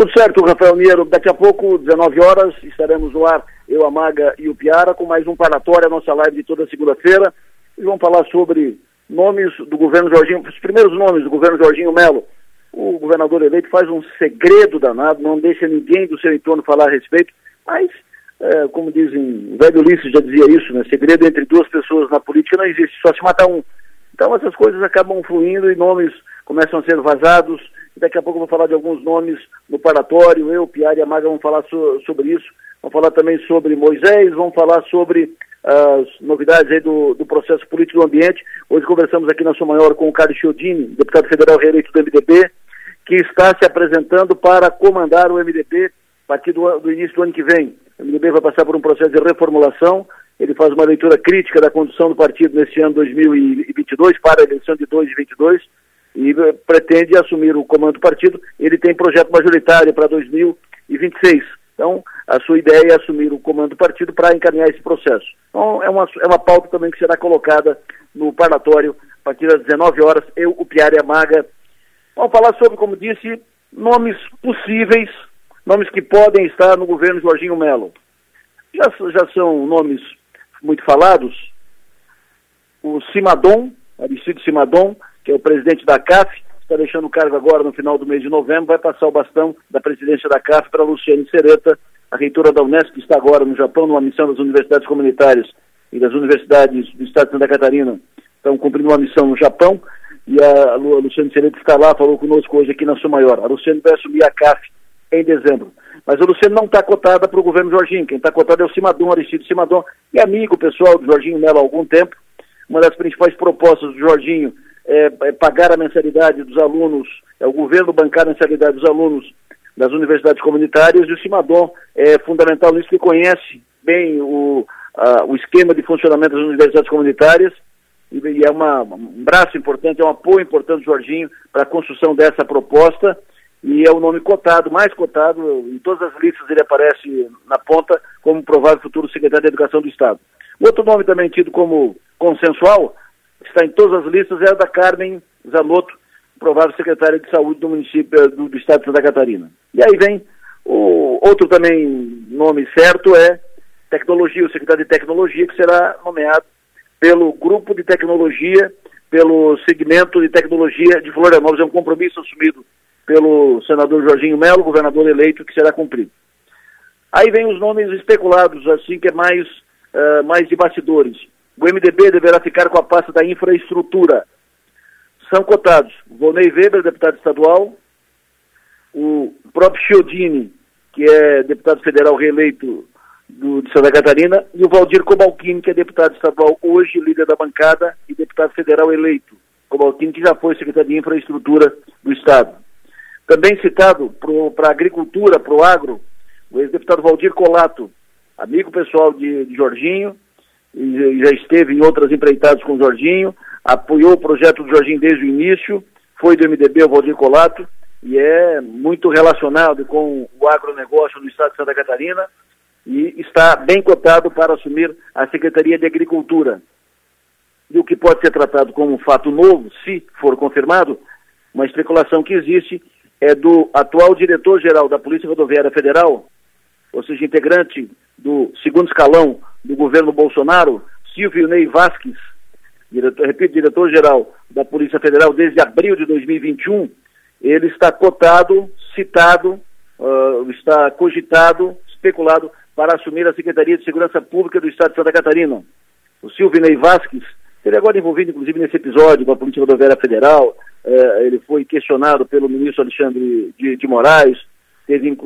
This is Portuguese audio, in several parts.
Tudo certo, Rafael Miero. Daqui a pouco, 19 horas, estaremos no ar, eu, a Maga e o Piara, com mais um paratório, a nossa live de toda segunda-feira. E vamos falar sobre nomes do governo Jorginho, os primeiros nomes do governo Jorginho Melo. O governador eleito faz um segredo danado, não deixa ninguém do seu entorno falar a respeito, mas, é, como dizem, o velho Ulisses já dizia isso, né? Segredo entre duas pessoas na política não existe, só se matar um. Então essas coisas acabam fluindo e nomes começam a ser vazados. Daqui a pouco eu vou falar de alguns nomes no paratório. Eu, Piara e a Maga vamos falar so, sobre isso. Vamos falar também sobre Moisés, vamos falar sobre as novidades aí do, do processo político do ambiente. Hoje conversamos aqui na sua maior com o Carlos Chiodini, deputado federal reeleito do MDB, que está se apresentando para comandar o MDB a partir do, do início do ano que vem. O MDB vai passar por um processo de reformulação. Ele faz uma leitura crítica da condução do partido neste ano 2022 para a eleição de 2022 e eh, pretende assumir o comando do partido. Ele tem projeto majoritário para 2026. Então, a sua ideia é assumir o comando do partido para encaminhar esse processo. Então, é uma, é uma pauta também que será colocada no parlatório a partir das 19 horas. Eu, o Piara e a Maga. Vamos falar sobre, como disse, nomes possíveis, nomes que podem estar no governo Jorginho Melo. Já, já são nomes muito falados. O Simadon, Aristide Simadon, que é o presidente da CAF, está deixando o cargo agora no final do mês de novembro, vai passar o bastão da presidência da CAF para Luciane Sereta, a reitora da Unesco, que está agora no Japão, numa missão das universidades comunitárias e das universidades do estado de Santa Catarina. Estão cumprindo uma missão no Japão e a, Luciane Sereta está lá, falou conosco hoje aqui na Sua Maior. A Luciane vai assumir a CAF em dezembro. Mas a Luciane não está cotada para o governo Jorginho. Quem está cotado é o Simadon, Aristides Simadon, e amigo pessoal do Jorginho Melo há algum tempo. Uma das principais propostas do Jorginho é, é pagar a mensalidade dos alunos, é o governo bancar a mensalidade dos alunos das universidades comunitárias e o Simadom é fundamental nisso, que conhece bem o, a, o esquema de funcionamento das universidades comunitárias e, é uma, um braço importante, é um apoio importante do Jorginho para a construção dessa proposta e é o nome cotado, mais cotado, em todas as listas ele aparece na ponta como provável futuro secretário de Educação do Estado. Outro nome também tido como consensual está em todas as listas, é a da Carmen Zanotto, provável secretária de saúde do município do, do estado de Santa Catarina. E aí vem o outro também nome certo é tecnologia, o secretário de tecnologia, que será nomeado pelo grupo de tecnologia, pelo segmento de tecnologia de Florianópolis. É um compromisso assumido pelo senador Jorginho Melo, governador eleito, que será cumprido. Aí vem os nomes especulados, assim, que é mais, uh, mais de bastidores. O MDB deverá ficar com a pasta da infraestrutura. São cotados Volney Weber, deputado estadual, o próprio Chiodini, que é deputado federal reeleito do, de Santa Catarina, e o Valdir Cobalcini, que é deputado estadual hoje, líder da bancada e deputado federal eleito. Cobalcini, que já foi secretário de infraestrutura do Estado. Também citado para a agricultura, para o agro, o ex-deputado Valdir Colato, amigo pessoal de, de Jorginho, já esteve em outras empreitadas com o Jorginho, apoiou o projeto do Jorginho desde o início, foi do MDB, o Valdir Colato, e é muito relacionado com o agronegócio do estado de Santa Catarina e está bem cotado para assumir a Secretaria de Agricultura. E o que pode ser tratado como um fato novo, se for confirmado, uma especulação que existe, é do atual diretor-geral da Polícia Rodoviária Federal, ou seja, integrante do segundo escalão do governo Bolsonaro, Silvio Ney Vasques, diretor, repito, diretor-geral da Polícia Federal desde abril de 2021, ele está cotado, citado, uh, está cogitado, especulado para assumir a Secretaria de Segurança Pública do Estado de Santa Catarina. O Silvio Ney Vasques, ele é agora envolvido, inclusive, nesse episódio com a Polícia Rodoviária Federal, uh, ele foi questionado pelo ministro Alexandre de, de Moraes, teve,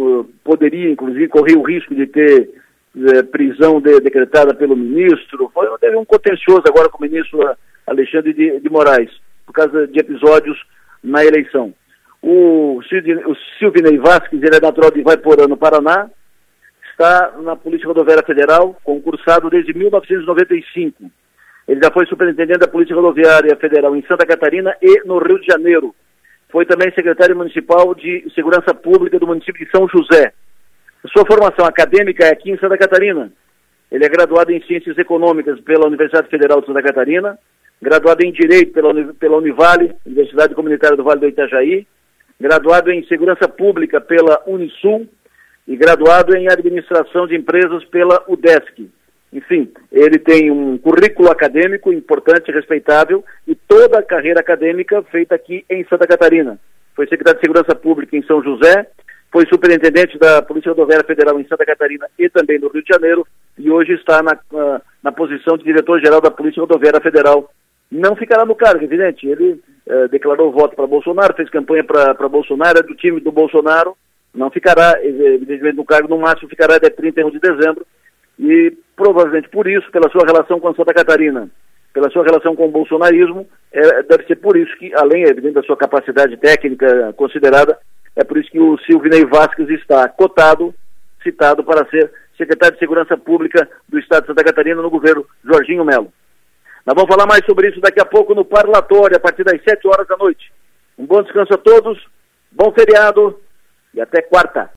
poderia, inclusive, correr o risco de ter é, prisão de, decretada pelo ministro. Foi, teve um contencioso agora com o ministro Alexandre de, de Moraes, por causa de episódios na eleição. O, o Silvinei Vasquez, ele é natural de Vaiporã, no Paraná, está na Polícia Rodoviária Federal, concursado desde 1995. Ele já foi superintendente da Polícia Rodoviária Federal em Santa Catarina e no Rio de Janeiro. Foi também secretário municipal de Segurança Pública do município de São José. Sua formação acadêmica é aqui em Santa Catarina. Ele é graduado em Ciências Econômicas pela Universidade Federal de Santa Catarina, graduado em Direito pela, pela Univale, Universidade Comunitária do Vale do Itajaí, graduado em Segurança Pública pela Unisul e graduado em Administração de Empresas pela UDESC. Enfim, ele tem um currículo acadêmico importante, respeitável, e toda a carreira acadêmica feita aqui em Santa Catarina. Foi secretário de Segurança Pública em São José, foi superintendente da Polícia Rodoviária Federal em Santa Catarina e também no Rio de Janeiro, e hoje está na, na posição de diretor-geral da Polícia Rodoviária Federal. Não ficará no cargo, evidente. Ele eh, declarou voto para Bolsonaro, fez campanha para Bolsonaro, é do time do Bolsonaro, não ficará, evidentemente, no cargo, no máximo ficará até 31 de dezembro, e provavelmente por isso, pela sua relação com Santa Catarina, pela sua relação com o bolsonarismo, é, deve ser por isso que, além, evidente, da sua capacidade técnica considerada, é por isso que o Silvinei Vasquez está cotado, citado para ser secretário de Segurança Pública do Estado de Santa Catarina no governo Jorginho Melo. Nós vamos falar mais sobre isso daqui a pouco no parlatório, a partir das 7 horas da noite. Um bom descanso a todos, bom feriado e até quarta.